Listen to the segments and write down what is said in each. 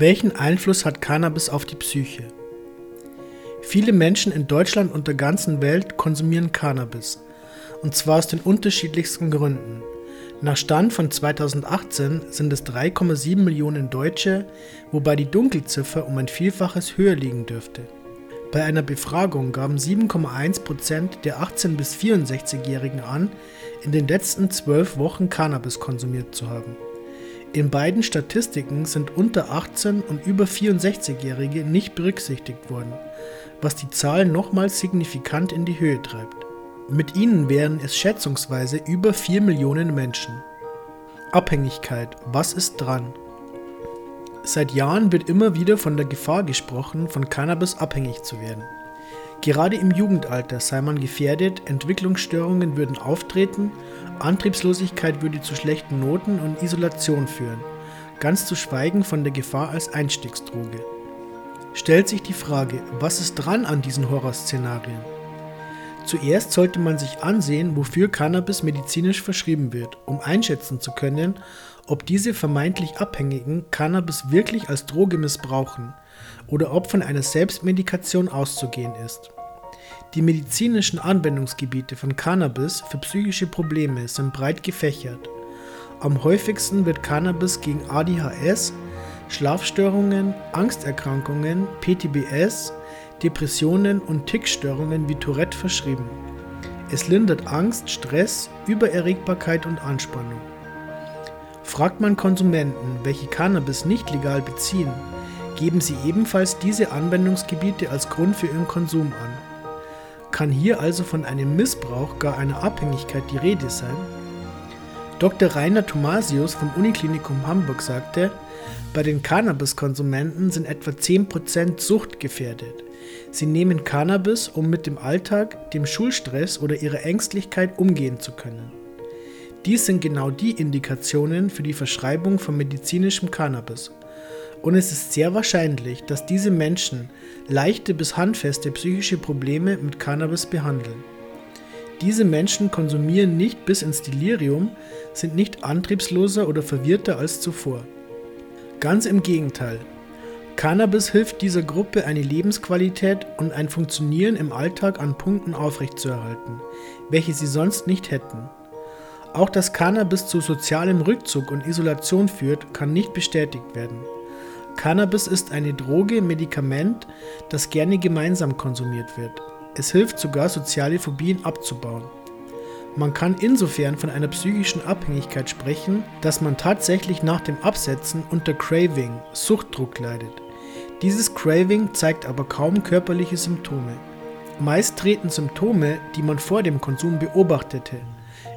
Welchen Einfluss hat Cannabis auf die Psyche? Viele Menschen in Deutschland und der ganzen Welt konsumieren Cannabis. Und zwar aus den unterschiedlichsten Gründen. Nach Stand von 2018 sind es 3,7 Millionen Deutsche, wobei die Dunkelziffer um ein Vielfaches höher liegen dürfte. Bei einer Befragung gaben 7,1 Prozent der 18- bis 64-Jährigen an, in den letzten zwölf Wochen Cannabis konsumiert zu haben. In beiden Statistiken sind unter 18 und über 64-Jährige nicht berücksichtigt worden, was die Zahl nochmals signifikant in die Höhe treibt. Mit ihnen wären es schätzungsweise über 4 Millionen Menschen. Abhängigkeit, was ist dran? Seit Jahren wird immer wieder von der Gefahr gesprochen, von Cannabis abhängig zu werden. Gerade im Jugendalter sei man gefährdet, Entwicklungsstörungen würden auftreten, Antriebslosigkeit würde zu schlechten Noten und Isolation führen, ganz zu schweigen von der Gefahr als Einstiegsdroge. Stellt sich die Frage, was ist dran an diesen Horrorszenarien? Zuerst sollte man sich ansehen, wofür Cannabis medizinisch verschrieben wird, um einschätzen zu können, ob diese vermeintlich Abhängigen Cannabis wirklich als Droge missbrauchen oder ob von einer Selbstmedikation auszugehen ist. Die medizinischen Anwendungsgebiete von Cannabis für psychische Probleme sind breit gefächert. Am häufigsten wird Cannabis gegen ADHS, Schlafstörungen, Angsterkrankungen, PTBS, Depressionen und Tickstörungen wie Tourette verschrieben. Es lindert Angst, Stress, Übererregbarkeit und Anspannung. Fragt man Konsumenten, welche Cannabis nicht legal beziehen, geben sie ebenfalls diese Anwendungsgebiete als Grund für ihren Konsum an. Kann hier also von einem Missbrauch, gar einer Abhängigkeit die Rede sein? Dr. Rainer Thomasius vom Uniklinikum Hamburg sagte, bei den Cannabiskonsumenten sind etwa 10% suchtgefährdet. Sie nehmen Cannabis, um mit dem Alltag, dem Schulstress oder ihrer Ängstlichkeit umgehen zu können. Dies sind genau die Indikationen für die Verschreibung von medizinischem Cannabis. Und es ist sehr wahrscheinlich, dass diese Menschen leichte bis handfeste psychische Probleme mit Cannabis behandeln. Diese Menschen konsumieren nicht bis ins Delirium, sind nicht antriebsloser oder verwirrter als zuvor. Ganz im Gegenteil. Cannabis hilft dieser Gruppe, eine Lebensqualität und ein Funktionieren im Alltag an Punkten aufrechtzuerhalten, welche sie sonst nicht hätten. Auch dass Cannabis zu sozialem Rückzug und Isolation führt, kann nicht bestätigt werden. Cannabis ist eine Droge, Medikament, das gerne gemeinsam konsumiert wird. Es hilft sogar, soziale Phobien abzubauen. Man kann insofern von einer psychischen Abhängigkeit sprechen, dass man tatsächlich nach dem Absetzen unter Craving, Suchtdruck leidet. Dieses Craving zeigt aber kaum körperliche Symptome. Meist treten Symptome, die man vor dem Konsum beobachtete,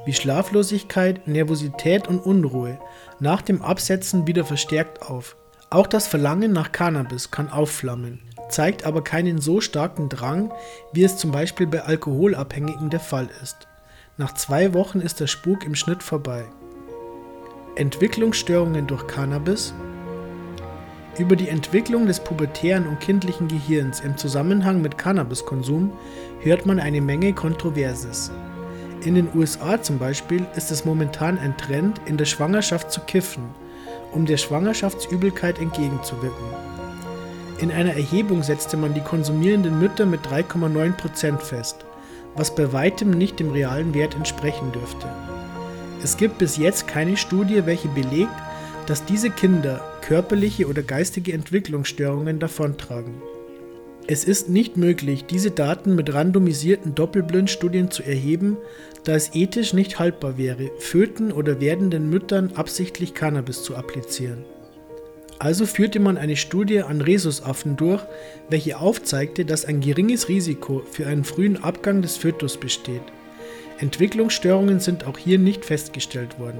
wie Schlaflosigkeit, Nervosität und Unruhe, nach dem Absetzen wieder verstärkt auf. Auch das Verlangen nach Cannabis kann aufflammen, zeigt aber keinen so starken Drang, wie es zum Beispiel bei Alkoholabhängigen der Fall ist. Nach zwei Wochen ist der Spuk im Schnitt vorbei. Entwicklungsstörungen durch Cannabis Über die Entwicklung des pubertären und kindlichen Gehirns im Zusammenhang mit Cannabiskonsum hört man eine Menge Kontroverses. In den USA zum Beispiel ist es momentan ein Trend, in der Schwangerschaft zu kiffen, um der Schwangerschaftsübelkeit entgegenzuwirken. In einer Erhebung setzte man die konsumierenden Mütter mit 3,9% fest was bei weitem nicht dem realen Wert entsprechen dürfte. Es gibt bis jetzt keine Studie, welche belegt, dass diese Kinder körperliche oder geistige Entwicklungsstörungen davontragen. Es ist nicht möglich, diese Daten mit randomisierten Doppelblindstudien zu erheben, da es ethisch nicht haltbar wäre, Föten oder werdenden Müttern absichtlich Cannabis zu applizieren. Also führte man eine Studie an Rhesusaffen durch, welche aufzeigte, dass ein geringes Risiko für einen frühen Abgang des Fötus besteht. Entwicklungsstörungen sind auch hier nicht festgestellt worden.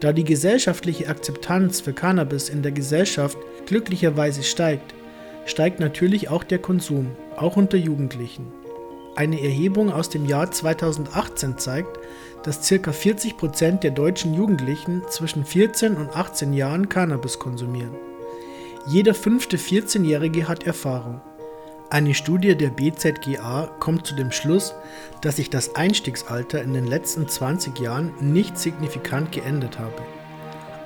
Da die gesellschaftliche Akzeptanz für Cannabis in der Gesellschaft glücklicherweise steigt, steigt natürlich auch der Konsum, auch unter Jugendlichen. Eine Erhebung aus dem Jahr 2018 zeigt, dass ca. 40% der deutschen Jugendlichen zwischen 14 und 18 Jahren Cannabis konsumieren. Jeder fünfte 14-Jährige hat Erfahrung. Eine Studie der BZGA kommt zu dem Schluss, dass sich das Einstiegsalter in den letzten 20 Jahren nicht signifikant geändert habe.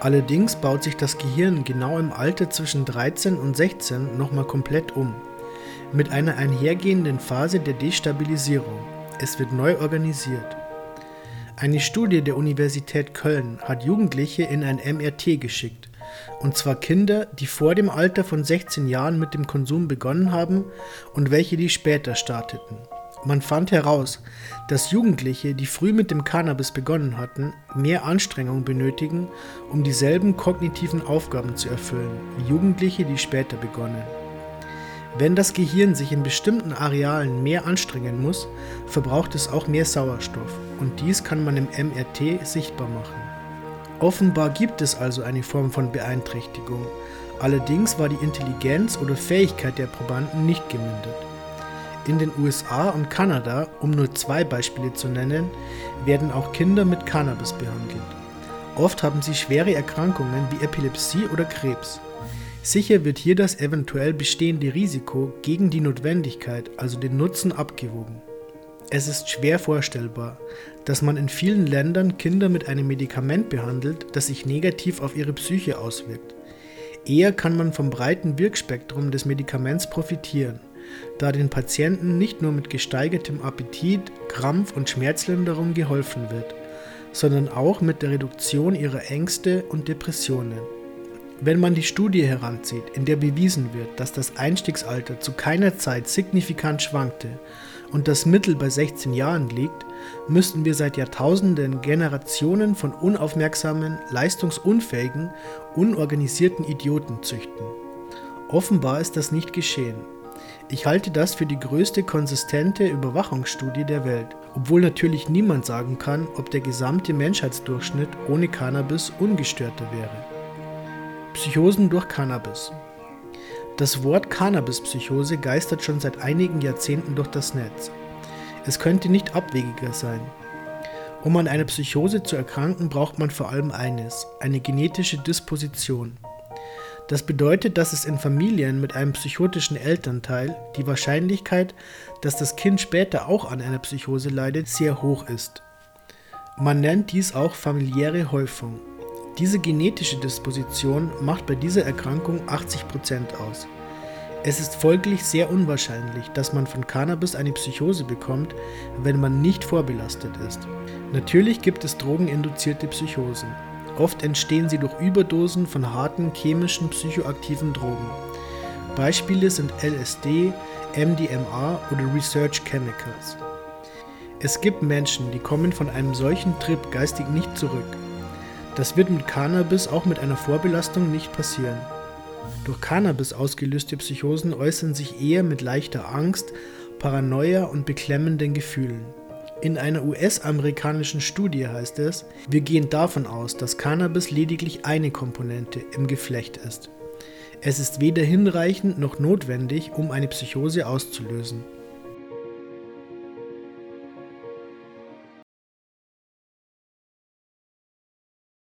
Allerdings baut sich das Gehirn genau im Alter zwischen 13 und 16 nochmal komplett um, mit einer einhergehenden Phase der Destabilisierung. Es wird neu organisiert. Eine Studie der Universität Köln hat Jugendliche in ein MRT geschickt, und zwar Kinder, die vor dem Alter von 16 Jahren mit dem Konsum begonnen haben und welche die später starteten. Man fand heraus, dass Jugendliche, die früh mit dem Cannabis begonnen hatten, mehr Anstrengung benötigen, um dieselben kognitiven Aufgaben zu erfüllen, wie Jugendliche, die später begonnen. Wenn das Gehirn sich in bestimmten Arealen mehr anstrengen muss, verbraucht es auch mehr Sauerstoff und dies kann man im MRT sichtbar machen. Offenbar gibt es also eine Form von Beeinträchtigung, allerdings war die Intelligenz oder Fähigkeit der Probanden nicht gemindert. In den USA und Kanada, um nur zwei Beispiele zu nennen, werden auch Kinder mit Cannabis behandelt. Oft haben sie schwere Erkrankungen wie Epilepsie oder Krebs. Sicher wird hier das eventuell bestehende Risiko gegen die Notwendigkeit, also den Nutzen, abgewogen. Es ist schwer vorstellbar, dass man in vielen Ländern Kinder mit einem Medikament behandelt, das sich negativ auf ihre Psyche auswirkt. Eher kann man vom breiten Wirkspektrum des Medikaments profitieren da den Patienten nicht nur mit gesteigertem Appetit, Krampf und Schmerzlinderung geholfen wird, sondern auch mit der Reduktion ihrer Ängste und Depressionen. Wenn man die Studie heranzieht, in der bewiesen wird, dass das Einstiegsalter zu keiner Zeit signifikant schwankte und das Mittel bei 16 Jahren liegt, müssten wir seit Jahrtausenden Generationen von unaufmerksamen, leistungsunfähigen, unorganisierten Idioten züchten. Offenbar ist das nicht geschehen ich halte das für die größte konsistente Überwachungsstudie der Welt, obwohl natürlich niemand sagen kann, ob der gesamte Menschheitsdurchschnitt ohne Cannabis ungestörter wäre. Psychosen durch Cannabis. Das Wort Cannabispsychose geistert schon seit einigen Jahrzehnten durch das Netz. Es könnte nicht abwegiger sein. Um an einer Psychose zu erkranken, braucht man vor allem eines, eine genetische Disposition. Das bedeutet, dass es in Familien mit einem psychotischen Elternteil die Wahrscheinlichkeit, dass das Kind später auch an einer Psychose leidet, sehr hoch ist. Man nennt dies auch familiäre Häufung. Diese genetische Disposition macht bei dieser Erkrankung 80% aus. Es ist folglich sehr unwahrscheinlich, dass man von Cannabis eine Psychose bekommt, wenn man nicht vorbelastet ist. Natürlich gibt es drogeninduzierte Psychosen. Oft entstehen sie durch Überdosen von harten chemischen psychoaktiven Drogen. Beispiele sind LSD, MDMA oder Research Chemicals. Es gibt Menschen, die kommen von einem solchen Trip geistig nicht zurück. Das wird mit Cannabis auch mit einer Vorbelastung nicht passieren. Durch Cannabis ausgelöste Psychosen äußern sich eher mit leichter Angst, Paranoia und beklemmenden Gefühlen. In einer US-amerikanischen Studie heißt es, wir gehen davon aus, dass Cannabis lediglich eine Komponente im Geflecht ist. Es ist weder hinreichend noch notwendig, um eine Psychose auszulösen.